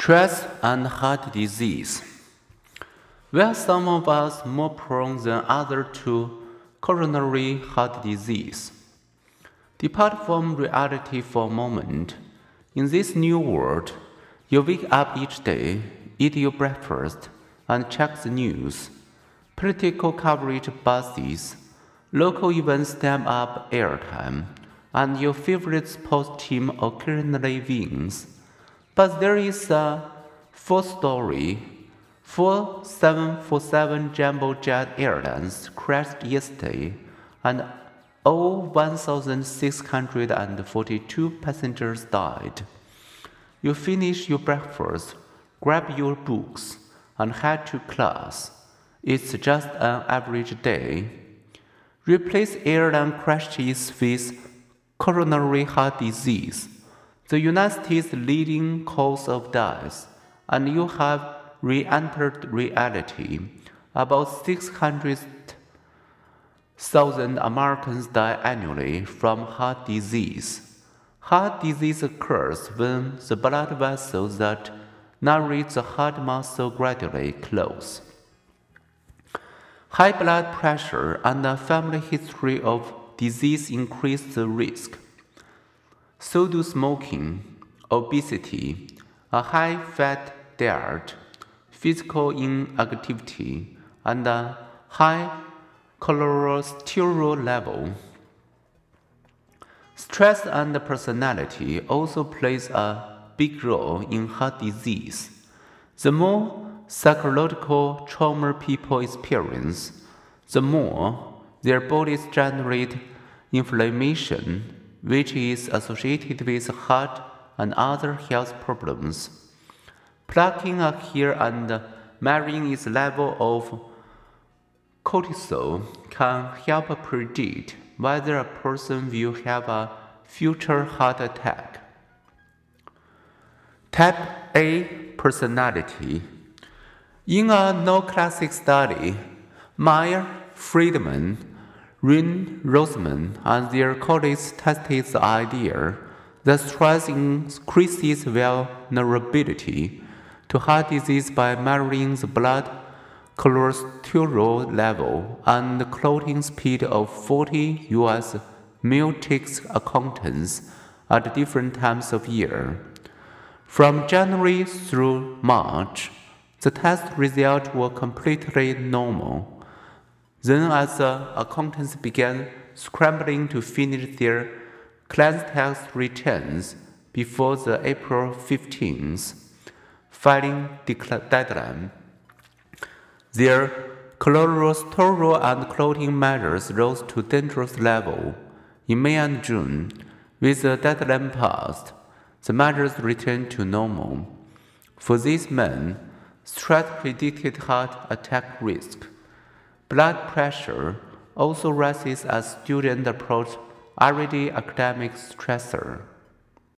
Stress and heart disease. Were some of us more prone than others to coronary heart disease? Depart from reality for a moment. In this new world, you wake up each day, eat your breakfast, and check the news. Political coverage buzzes, local events stamp up airtime, and your favorite sports team occasionally wins. But there is a fourth story. Four 747 Jumbo Jet Airlines crashed yesterday, and all 1,642 passengers died. You finish your breakfast, grab your books, and head to class. It's just an average day. Replace airline crashes with coronary heart disease the United States' leading cause of death, and you have re entered reality. About 600,000 Americans die annually from heart disease. Heart disease occurs when the blood vessels that narrate the heart muscle gradually close. High blood pressure and a family history of disease increase the risk. So do smoking, obesity, a high fat diet, physical inactivity, and a high cholesterol level. Stress and personality also plays a big role in heart disease. The more psychological trauma people experience, the more their bodies generate inflammation which is associated with heart and other health problems. Plucking a hair and measuring its level of cortisol can help predict whether a person will have a future heart attack. Type A personality. In a no classic study, Meyer Friedman Ray Rosenman and their colleagues tested the idea that stress increases vulnerability to heart disease by measuring the blood cholesterol level and the clotting speed of 40 U.S. ticket accountants at different times of year. From January through March, the test results were completely normal. Then, as the accountants began scrambling to finish their class tax returns before the April 15th filing deadline, their cholesterol and clotting measures rose to dangerous level. In May and June, with the deadline passed, the measures returned to normal. For these men, stress predicted heart attack risk. Blood pressure also rises as students approach already academic stressor.